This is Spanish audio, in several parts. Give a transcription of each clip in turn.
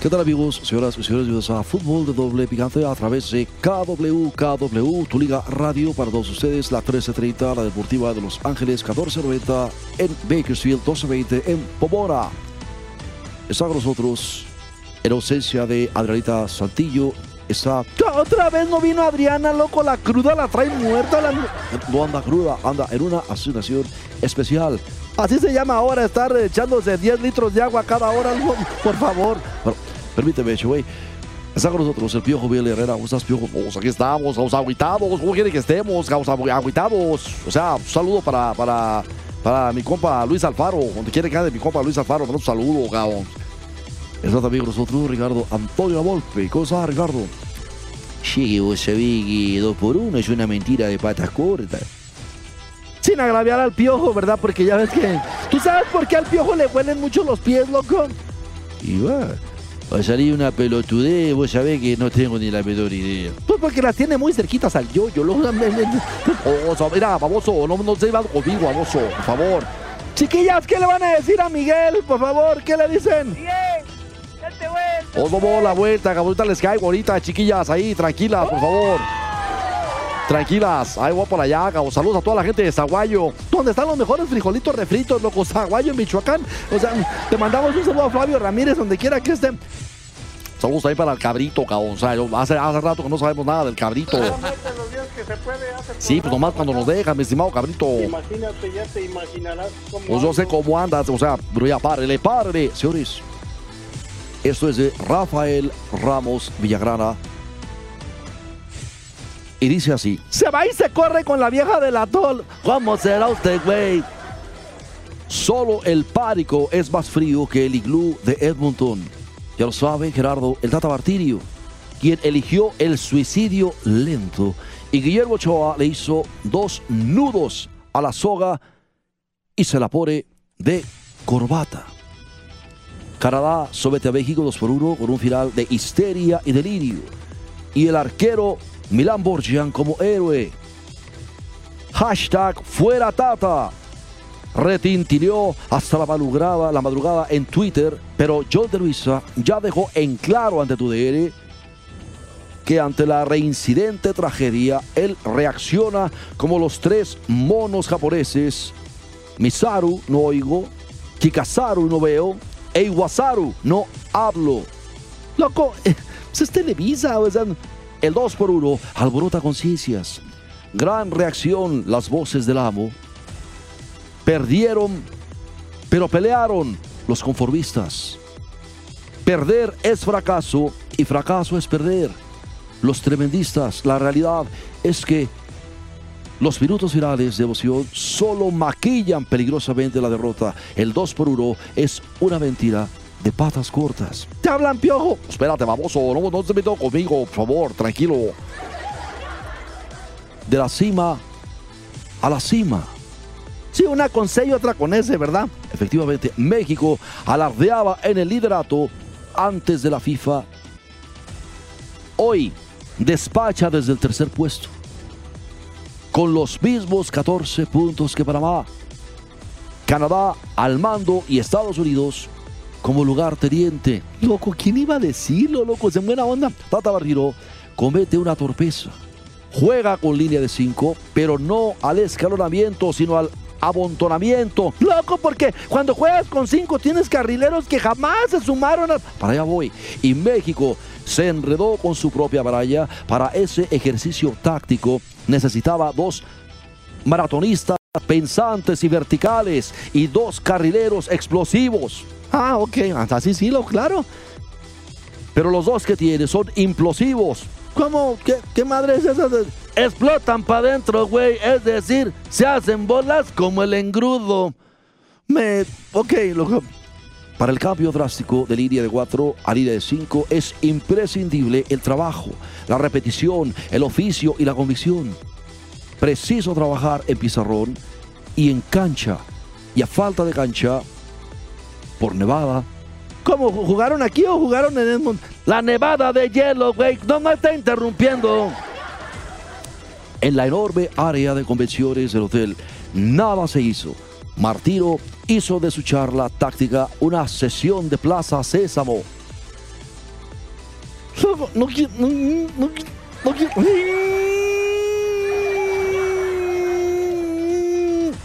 ¿Qué tal amigos, señoras y señores? Bienvenidos a Fútbol de Doble Picante a través de KW, KW, tu liga radio para todos ustedes, la 1330, la deportiva de Los Ángeles, 1490 en Bakersfield, 1220 en Pomora. Está con nosotros, en ausencia de Adrianita Santillo, está... Otra vez no vino Adriana, loco, la cruda la trae muerta. La... No anda cruda, anda en una asignación especial. Así se llama ahora estar echándose 10 litros de agua cada hora, por favor. Permíteme, güey. Está con nosotros el Piojo Biel Herrera. ¿Cómo estás, Piojo? Pues aquí estamos, vamos aguitados. ¿Cómo quiere que estemos? Vamos aguitados. O sea, un saludo para, para, para mi compa Luis Alfaro. Donde quiere que ande mi compa Luis Alfaro, un saludo, cabrón. Está también con nosotros Ricardo Antonio Volpe. ¿Cómo estás, Ricardo? Sí, vos sabés que dos por uno es una mentira de patas cortas. Sin agraviar al piojo, ¿verdad? Porque ya ves que. ¿Tú sabes por qué al piojo le huelen mucho los pies, loco? Y va. Va a salir una pelotudez, vos sabés que no tengo ni la menor idea. Pues porque las tiene muy cerquitas al yo-yo. Lo... Oh, mira, baboso, no, no se va conmigo, baboso, por favor. Chiquillas, ¿qué le van a decir a Miguel? Por favor, ¿qué le dicen? Bien, date vuelta. Os vamos la vuelta, que ahorita les caigo ahorita, chiquillas, ahí, tranquilas, por favor. Tranquilas, ahí voy por allá, cabrón. Saludos a toda la gente de Zaguayo. ¿Dónde están los mejores frijolitos refritos, loco? Zaguayo, Michoacán. O sea, te mandamos un saludo a Flavio Ramírez, donde quiera que esté. Saludos ahí para el cabrito, cabrón. O sea, yo- hace, hace rato que no sabemos nada del cabrito. Se puede, Sí, pues nomás cuando nos dejan, mi estimado cabrito. Imagínate, ya te imaginarás cómo. Pues yo sé cómo andas, o sea, pero ya párele, párele. Señores, esto es de Rafael Ramos Villagrana. Y dice así. Se va y se corre con la vieja del atol. ¿Cómo será usted, güey? Solo el párico es más frío que el iglú de Edmonton. Ya lo sabe Gerardo, el Tata Martirio, quien eligió el suicidio lento. Y Guillermo Ochoa le hizo dos nudos a la soga y se la pone de corbata. Canadá somete a México 2 por 1 con un final de histeria y delirio. Y el arquero Milán Borgian como héroe. Hashtag fuera Tata. Retintineó hasta la madrugada, la madrugada en Twitter, pero John de Luisa ya dejó en claro ante tu DR que ante la reincidente tragedia, él reacciona como los tres monos japoneses. Misaru no oigo, Kikasaru no veo, e no hablo. Loco, es Televisa, o sea, El 2 por 1 alborota conciencias. Gran reacción las voces del amo. Perdieron, pero pelearon los conformistas. Perder es fracaso y fracaso es perder. Los tremendistas, la realidad es que los minutos finales de emoción solo maquillan peligrosamente la derrota. El 2 por 1 es una mentira de patas cortas. te hablan piojo. Espérate, baboso, no, no te metas conmigo, por favor, tranquilo. De la cima a la cima. Sí, una con C y otra con S, ¿verdad? Efectivamente, México alardeaba en el liderato antes de la FIFA. Hoy despacha desde el tercer puesto, con los mismos 14 puntos que Panamá. Canadá al mando y Estados Unidos como lugar teniente. Loco, ¿quién iba a decirlo, loco? En buena onda. Tata Barriro comete una torpeza. Juega con línea de 5, pero no al escalonamiento, sino al abontonamiento. Loco, porque cuando juegas con cinco tienes carrileros que jamás se sumaron a... Para allá voy. Y México se enredó con su propia baralla. Para ese ejercicio táctico necesitaba dos maratonistas pensantes y verticales y dos carrileros explosivos. Ah, ok, así sí, lo claro. Pero los dos que tiene son implosivos. ¿Cómo? ¿Qué, qué madre es esa? explotan para adentro, güey. Es decir, se hacen bolas como el engrudo. Me. Ok, loco. Para el cambio drástico de línea de 4 a línea de 5 es imprescindible el trabajo, la repetición, el oficio y la convicción. Preciso trabajar en pizarrón y en cancha. Y a falta de cancha, por nevada, ¿Cómo? ¿Jugaron aquí o jugaron en Edmond? la nevada de hielo, güey, no me está interrumpiendo. En la enorme área de convenciones del hotel, nada se hizo. Martiro hizo de su charla táctica una sesión de Plaza Sésamo. No. No, no, no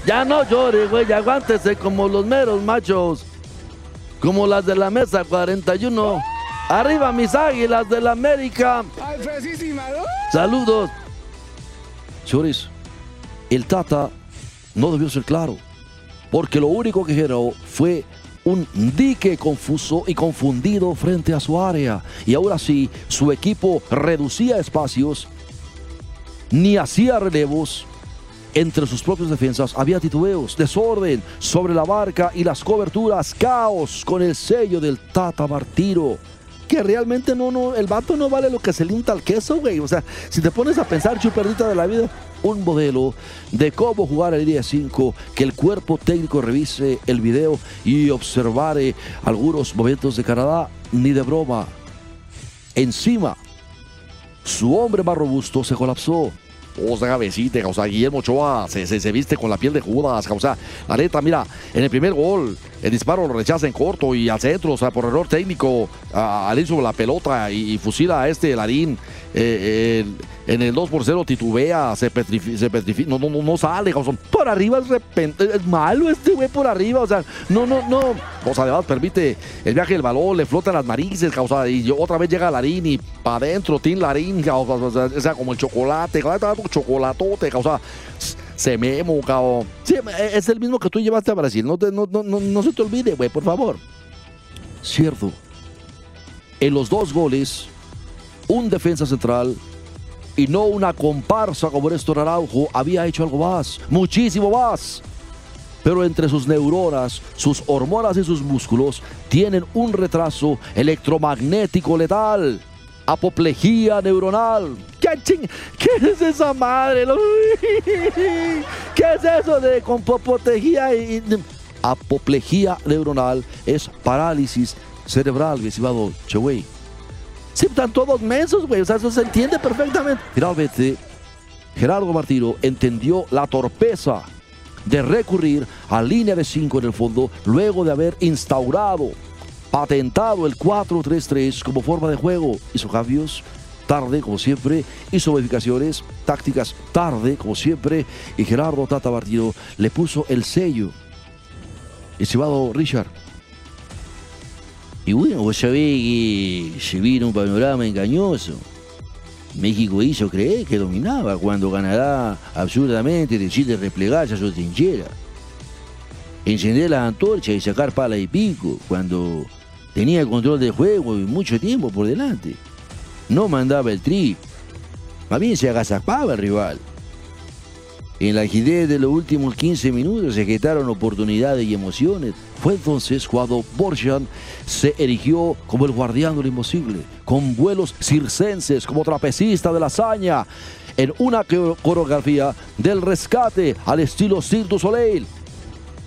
Ya no llore, güey, aguántese como los meros machos. Como las de la mesa 41. Arriba mis águilas de la América. Saludos. Señores, el Tata no debió ser claro, porque lo único que generó fue un dique confuso y confundido frente a su área. Y ahora sí, su equipo reducía espacios, ni hacía relevos. Entre sus propias defensas había titubeos, desorden sobre la barca y las coberturas, caos con el sello del Tata Martiro. Que realmente no, no, el vato no vale lo que se le unta al queso, güey. O sea, si te pones a pensar, chuperdita de la vida, un modelo de cómo jugar el día 5, que el cuerpo técnico revise el video y observare algunos momentos de Canadá, ni de broma. Encima, su hombre más robusto se colapsó. O sea, cabecita, o sea, Guillermo Ochoa se, se, se viste con la piel de Judas, la neta, mira, en el primer gol, el disparo lo rechaza en corto y al centro, o sea, por error técnico, al ir la pelota y, fusila a este Larín. eh, en el 2 por 0 titubea, se petrifica, no, no, no, no sale, sea, por arriba es repente. Es malo este güey por arriba. O sea, no, no, no. o sea, además permite el viaje del balón, le flotan las narices, sea, y otra vez llega Larín y para adentro, Tim Larín, o sea, o sea, como el chocolate, chocolatote, o sea, se memo, cabrón. Sí, es el mismo que tú llevaste a Brasil. No se te olvide, güey, por favor. Cierto. En los dos goles, un defensa central y no una comparsa como Néstor Araujo había hecho algo más, muchísimo más. Pero entre sus neuronas, sus hormonas y sus músculos tienen un retraso electromagnético letal. Apoplejía neuronal. ¿Qué, ching- ¿Qué es esa madre? ¿Qué es eso de con y, Apoplejía neuronal es parálisis cerebral, estimado Chewey. Sí, están todos mensos, güey. O sea, eso se entiende perfectamente. Finalmente, Gerardo Martino entendió la torpeza de recurrir a línea de 5 en el fondo luego de haber instaurado, patentado el 4-3-3 como forma de juego. Hizo cambios tarde, como siempre, hizo modificaciones tácticas tarde, como siempre, y Gerardo Tata Martino le puso el sello. Estimado Richard, Y bueno, vos sabés que se vino un panorama engañoso. México hizo creer que dominaba cuando Canadá absurdamente decide replegarse a su trinchera. Encender la antorcha y sacar pala y pico cuando tenía el control del juego y mucho tiempo por delante. No mandaba el tri, más bien se agazapaba el rival. En la agilidad de los últimos 15 minutos se gestaron oportunidades y emociones. Fue entonces cuando Borjan se erigió como el guardián de imposible, con vuelos circenses como trapecista de la hazaña, en una coreo- coreografía del rescate al estilo Cirque du Soleil.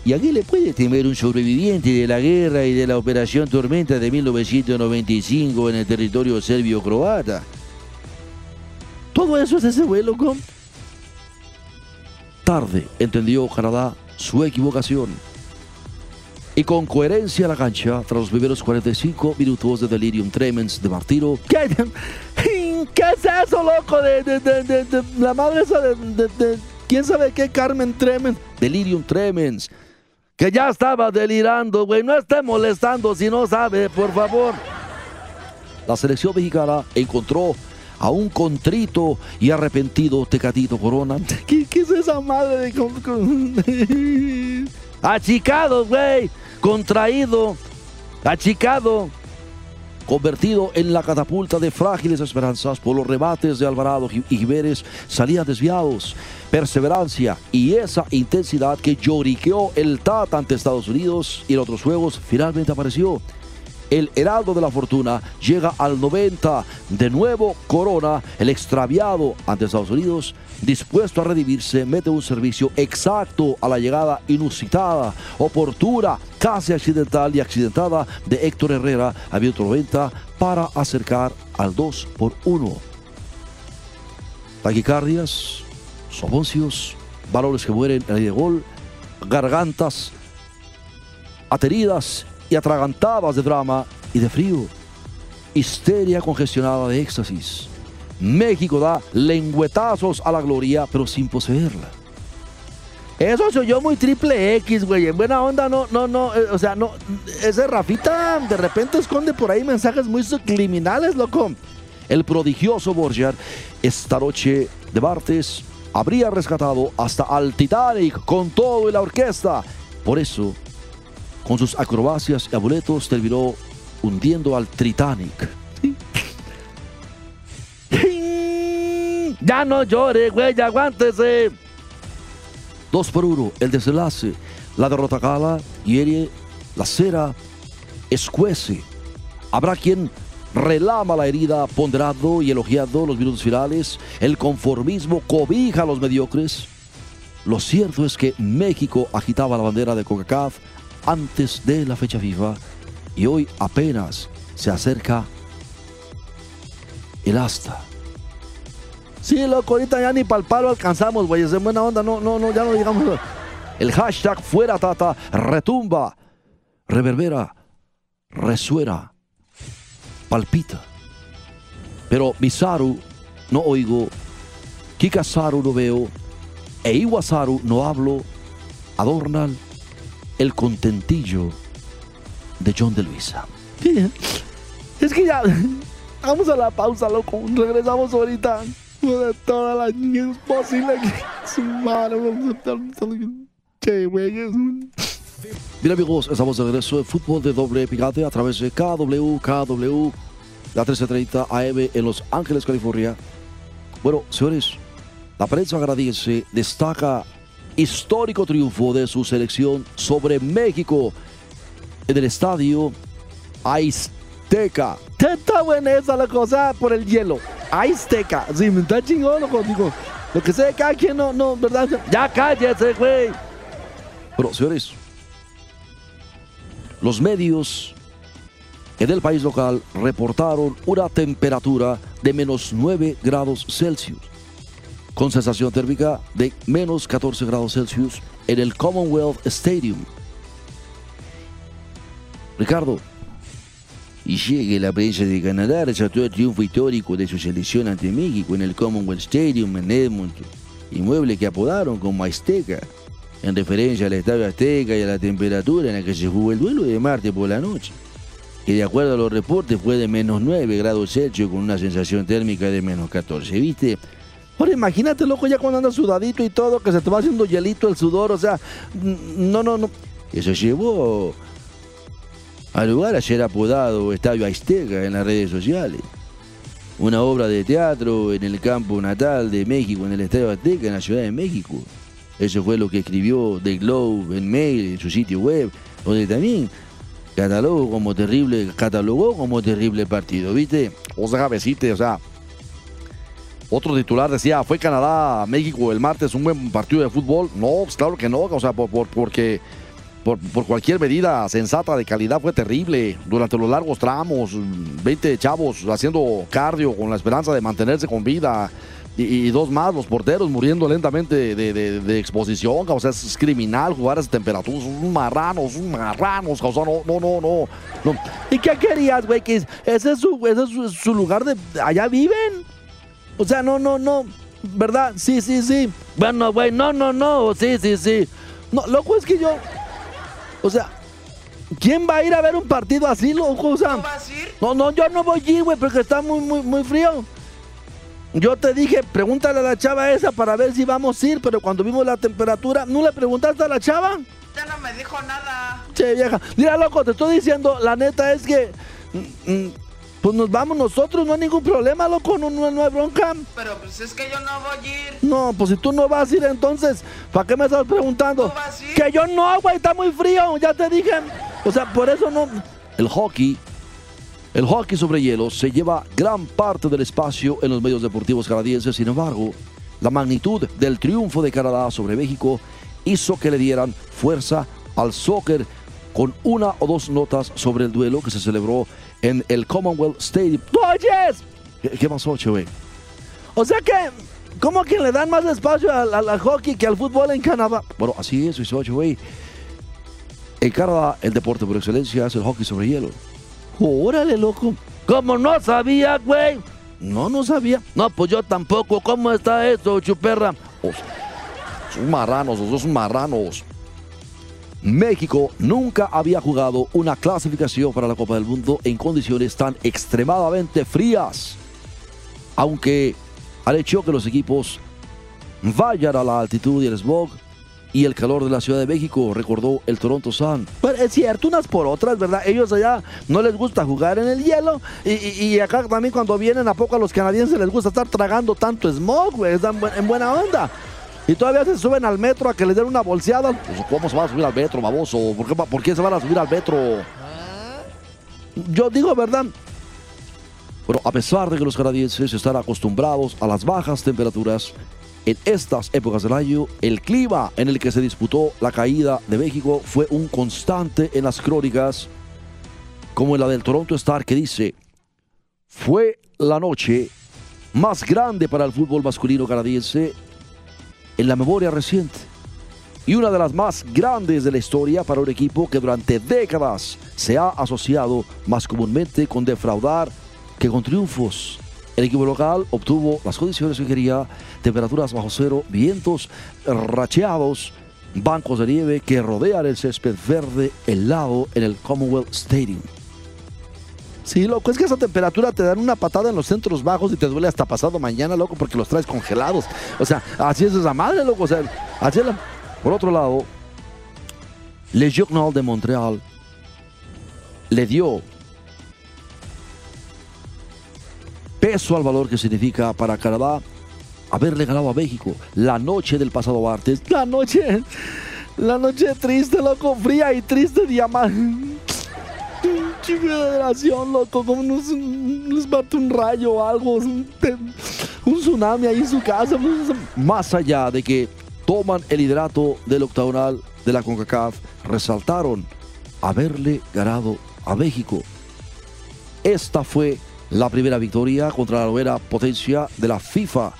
¿Y a qué le puede temer un sobreviviente de la guerra y de la Operación Tormenta de 1995 en el territorio serbio-croata? Todo eso es ese güey, loco. Tarde entendió Canadá su equivocación. Y con coherencia a la cancha, tras los primeros 45 minutos de delirium tremens de Martiro, ¿Qué, ¿Qué es eso, loco? De, la madre esa de, ¿Quién sabe qué? Carmen Tremen. delirium tremens, que ya estaba delirando, güey, no esté molestando si no sabe, por favor. La selección mexicana encontró a un contrito y arrepentido Tecatito Corona. ¿Qué, es esa madre de... Achicado, güey, contraído, achicado. convertido en la catapulta de frágiles esperanzas por los rebates de Alvarado y Jiménez, salía desviados. Perseverancia y esa intensidad que lloriqueó el Tata ante Estados Unidos y en otros juegos finalmente apareció. El Heraldo de la Fortuna llega al 90. De nuevo Corona, el extraviado ante Estados Unidos, dispuesto a redimirse, mete un servicio exacto a la llegada inusitada, oportuna, casi accidental y accidentada de Héctor Herrera a 90 para acercar al 2 por 1. Taquicardias, soponcios, valores que mueren en el gol, gargantas ateridas y atragantadas de drama y de frío, histeria congestionada de éxtasis. México da lengüetazos a la gloria, pero sin poseerla. Eso soy yo muy triple X, güey. En buena onda, no, no, no. eh, o sea, no. Ese Rafita de repente esconde por ahí mensajes muy subliminales, loco. El prodigioso Borger esta noche de martes habría rescatado hasta al Titanic con todo y la orquesta. Por eso, con sus acrobacias y amuletos, terminó hundiendo al Titanic. Ya no llore, güey, aguántese. Dos por uno, el desenlace. La derrota cala, hiere, la cera escuece. Habrá quien relama la herida, ponderado y elogiado los minutos finales. El conformismo cobija a los mediocres. Lo cierto es que México agitaba la bandera de CONCACAF antes de la fecha FIFA y hoy apenas se acerca el asta. Sí, loco, ahorita ya ni pa'l palo alcanzamos, güey. Es en buena onda, no, no, no, ya no digamos. El hashtag fuera tata retumba, reverbera, resuena, palpita. Pero Misaru no oigo, Kikasaru no veo, e Iwasaru no hablo, adornan el contentillo de John de Luisa. Sí. Es que ya. Vamos a la pausa, loco. Regresamos ahorita. De todas las niñas posibles que su madre. Vamos a estar. Che, güey. Bien amigos, estamos de regreso en fútbol de doble picante a través de KW, KW, la 1330 AM en Los Ángeles, California. Bueno, señores, la prensa canadiense destaca histórico triunfo de su selección sobre México en el estadio Azteca. Está buena esa, loco. O sea, por el hielo. Azteca. Sí, me está chingón, loco. Digo, lo que sé, cada quien no, no, ¿verdad? Ya cállese, güey. Bueno, señores, los medios en el país local reportaron una temperatura de menos 9 grados Celsius, con sensación térmica de menos 14 grados Celsius en el Commonwealth Stadium. Ricardo, Y sigue la prensa de Canadá resaltó el triunfo histórico de su selección ante México en el Commonwealth Stadium en Edmonton, inmueble que apodaron como Azteca, en referencia al estadio Azteca y a la temperatura en la que se jugó el duelo de martes por la noche, que de acuerdo a los reportes fue de menos 9 grados Celsius con una sensación térmica de menos 14, ¿viste? Ahora imagínate, loco, ya cuando andas sudadito y todo, que se te haciendo hielito el sudor, o sea, no, no, no. Eso llevó al lugar a ser apodado Estadio Azteca en las redes sociales. Una obra de teatro en el campo natal de México, en el Estadio Azteca, en la Ciudad de México. Eso fue lo que escribió The Globe en mail, en su sitio web, donde también catalogó como terrible, catalogó como terrible partido, ¿viste? O sea, besite, o sea. Otro titular decía, fue Canadá, México el martes un buen partido de fútbol. No, pues claro que no, o sea, por, por- porque por, por cualquier medida sensata de calidad fue terrible. Durante los largos tramos, 20 chavos haciendo cardio con la esperanza de mantenerse con vida. Y, dos más, los porteros muriendo lentamente de, de- exposición. O sea, es criminal jugar a esas temperaturas. Son marranos, son marranos. O sea, no, no, no, no. ¿Y qué querías, güey? Ese es su, ese es su lugar de... Allá viven. O sea, no, no, no. ¿Verdad? Sí, sí, sí. Bueno, güey, no, no, no. Sí, sí, sí. No, loco, es que yo... O sea, ¿quién va a ir a ver un partido así, loco? O sea, vas a ir? no, no, yo no voy a ir, güey, porque está muy, muy, muy frío. Yo te dije, pregúntale a la chava esa para ver si vamos a ir, pero cuando vimos la temperatura, ¿no le preguntaste a la chava? Ya no me dijo nada. Che, vieja. Mira, loco, te estoy diciendo, la neta es que. mm, mm, Pues nos vamos nosotros, no hay ningún problema, loco, no, no, no hay bronca. Pero pues es que yo no voy a ir. No, pues si tú no vas a ir entonces, ¿para qué me estás preguntando? ¿No vas a ir? Que yo no, güey, está muy frío, ya te dije. O sea, por eso no. El hockey, el hockey sobre hielo se lleva gran parte del espacio en los medios deportivos canadienses. Sin embargo, la magnitud del triunfo de Canadá sobre México hizo que le dieran fuerza al soccer con una o dos notas sobre el duelo que se celebró en el Commonwealth Stadium. ¡Oyes! ¿Qué, qué pasó, Chewe? O sea que, ¿cómo que le dan más espacio al, al- al hockey que al fútbol en Canadá? Bueno, así es, Chewe. En Canadá, el deporte por excelencia es el hockey sobre hielo. Órale, loco. ¿Cómo no sabía, güey? No, no sabía. No, pues yo tampoco. ¿Cómo está esto, chuperra? Son marranos, los dos son marranos. México nunca había jugado una clasificación para la Copa del Mundo en condiciones tan extremadamente frías. Aunque al hecho que los equipos vayan a la altitud y el smog y el calor de la Ciudad de México, recordó el Toronto Sun. Pero es cierto, unas por otras, ¿verdad? Ellos allá no les gusta jugar en el hielo. Y, acá también cuando vienen a poco a los canadienses les gusta estar tragando tanto smog, güey. En buena onda. Y todavía se suben al metro a que les den una bolseada. Pues, ¿Cómo se va a subir al metro, baboso? ¿Por qué, va- por qué se van a subir al metro? Yo digo, ¿verdad? Bueno, a pesar de que los canadienses están acostumbrados a las bajas temperaturas, en estas épocas del año, el clima en el que se disputó la caída de México fue un constante en las crónicas, como en la del Toronto Star que dice, fue la noche más grande para el fútbol masculino canadiense en la memoria reciente y una de las más grandes de la historia para un equipo que durante décadas se ha asociado más comúnmente con defraudar que con triunfos. El equipo local obtuvo las condiciones que quería, temperaturas bajo cero, vientos racheados, bancos de nieve que rodean el césped verde helado en el Commonwealth Stadium. Sí, loco, es que esa temperatura te dan una patada en los centros bajos y te duele hasta pasado mañana, loco, porque los traes congelados. O sea, así es esa madre, loco. O sea, así es. Por otro lado, Le Journal de Montreal le dio peso al valor que significa para Canadá haberle ganado a México la noche del pasado martes. La noche, la noche triste, loco, fría y triste, diamante. Generación, loco, como nos, nos bate un rayo o algo, un tsunami ahí en su casa. pues, Más allá de que toman el liderato del octagonal de la CONCACAF, resaltaron haberle ganado a México. Esta fue la primera victoria contra la novena potencia de la FIFA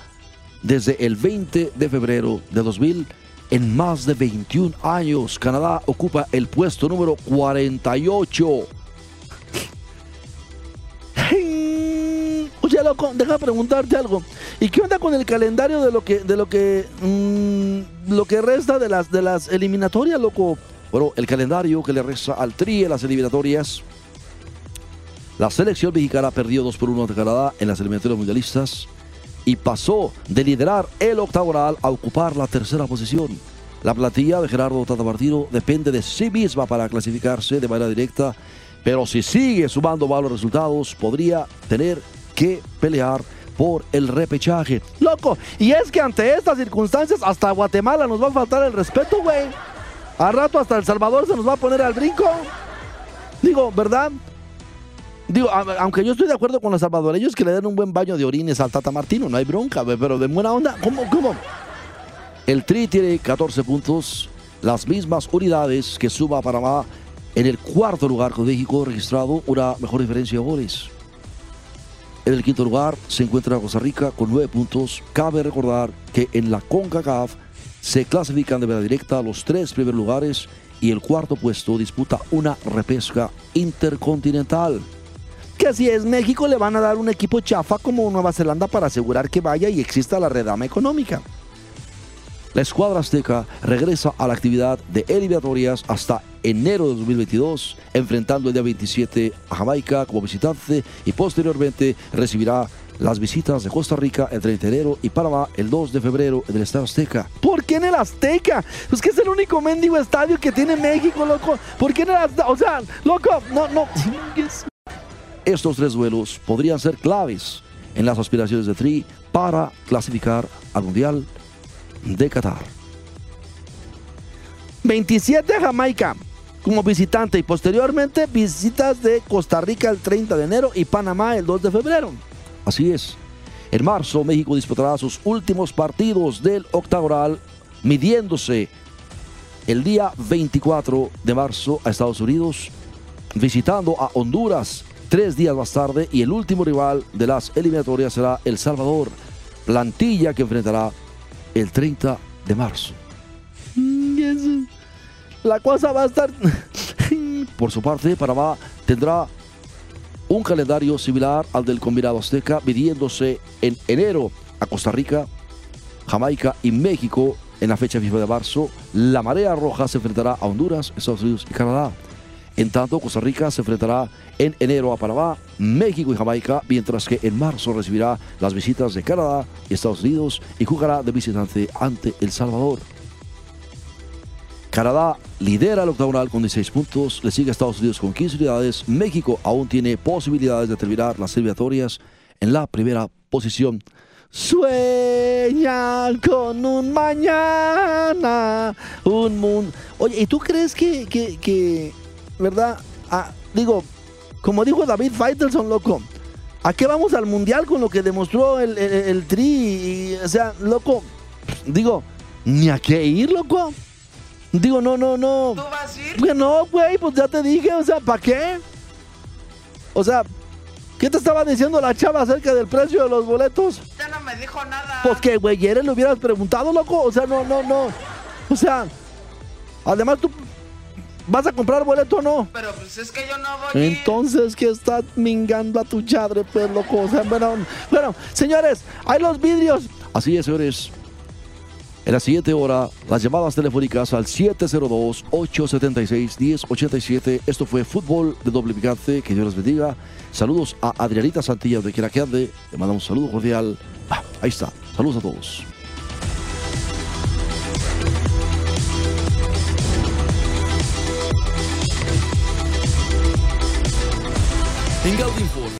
desde el 20 de febrero de 2000. En más de 21 años, Canadá ocupa el puesto número 48. Loco, deja preguntarte algo. ¿Y qué onda con el calendario de lo que, de lo que, mm, lo que resta de las, de las eliminatorias, loco? Bueno, el calendario que le resta al Tri en las eliminatorias. La selección mexicana perdió 2 por 1 ante Canadá en las eliminatorias mundialistas y pasó de liderar el octagonal a ocupar la tercera posición. La plantilla de Gerardo Tata Martino depende de sí misma para clasificarse de manera directa, pero si sigue sumando malos resultados, podría tener que pelear por el repechaje. Loco, y es que ante estas circunstancias hasta Guatemala nos va a faltar el respeto, güey. Al rato hasta El Salvador se nos va a poner al brinco. Digo, ¿verdad? Digo, a- aunque yo estoy de acuerdo con los salvadoreños que le den un buen baño de orines al Tata Martino, no hay bronca, güey, pero de buena onda, ¿cómo, cómo? El Tri tiene 14 puntos, las mismas unidades que suma Panamá en el cuarto lugar con México registrado una mejor diferencia de goles. En el quinto lugar se encuentra Costa Rica con 9 puntos. Cabe recordar que en la CONCACAF se clasifican de manera directa los tres primeros lugares y el cuarto puesto disputa una repesca intercontinental. Que si es México le van a dar un equipo chafa como Nueva Zelanda para asegurar que vaya y exista la redama económica. La escuadra azteca regresa a la actividad de eliminatorias hasta enero de 2022, enfrentando el día 27 a Jamaica como visitante y posteriormente recibirá las visitas de Costa Rica el 30 de enero y Panamá el 2 de febrero en el Estadio Azteca. ¿Por qué en el Azteca? Pues que es el único mendigo estadio que tiene México, loco. ¿Por qué en el Azteca? O sea, loco, no, no. estos tres duelos podrían ser claves en las aspiraciones de Tri para clasificar al Mundial de Qatar. 27 a Jamaica como visitante y posteriormente visitas de Costa Rica el 30 de enero y Panamá el 2 de febrero. Así es. En marzo, México disputará sus últimos partidos del octagonal, midiéndose el día 24 de marzo a Estados Unidos, visitando a Honduras tres días más tarde y el último rival de las eliminatorias será El Salvador, plantilla que enfrentará el 30 de marzo. La cosa va a estar... Por su parte, Panamá tendrá un calendario similar al del combinado azteca, midiéndose en enero a Costa Rica, Jamaica y México en la fecha FIFA de marzo. La marea roja se enfrentará a Honduras, Estados Unidos y Canadá. En tanto, Costa Rica se enfrentará en enero a Panamá, México y Jamaica, mientras que en marzo recibirá las visitas de Canadá y Estados Unidos y jugará de visitante ante El Salvador. Canadá lidera el octagonal con 16 puntos, le sigue Estados Unidos con 15 unidades, México aún tiene posibilidades de terminar las eliminatorias en la primera posición. Sueñan con un mañana, un mundo. Oye, ¿y tú crees que, que, que verdad? Ah, digo, como dijo David Faitelson, loco, ¿a qué vamos al mundial con lo que demostró el, el, Tri? O sea, loco, digo, ni a qué ir, loco. Digo, no, no, no. ¿Tú vas a ir? Pues no, güey, pues ya te dije, o sea, ¿para qué? O sea, ¿qué te estaba diciendo la chava acerca del precio de los boletos? Ya no me dijo nada. Pues que, güey, ¿eres le hubieras preguntado, loco? O sea, no, no, no. O sea, además tú vas a comprar boleto o no. Pero pues es que yo no voy. Entonces, ¿qué estás mingando a tu chadre, pues, loco? O sea, bueno, bueno, señores, hay los vidrios. Así es, señores. En la siguiente hora, las llamadas telefónicas al 702-876-1087. Esto fue Fútbol de Doble Picante. Que Dios les bendiga. Saludos a Adrianita Santilla, de quiera que. Le mandamos un saludo cordial. Ah, ahí está. Saludos a todos. En Gaudinfo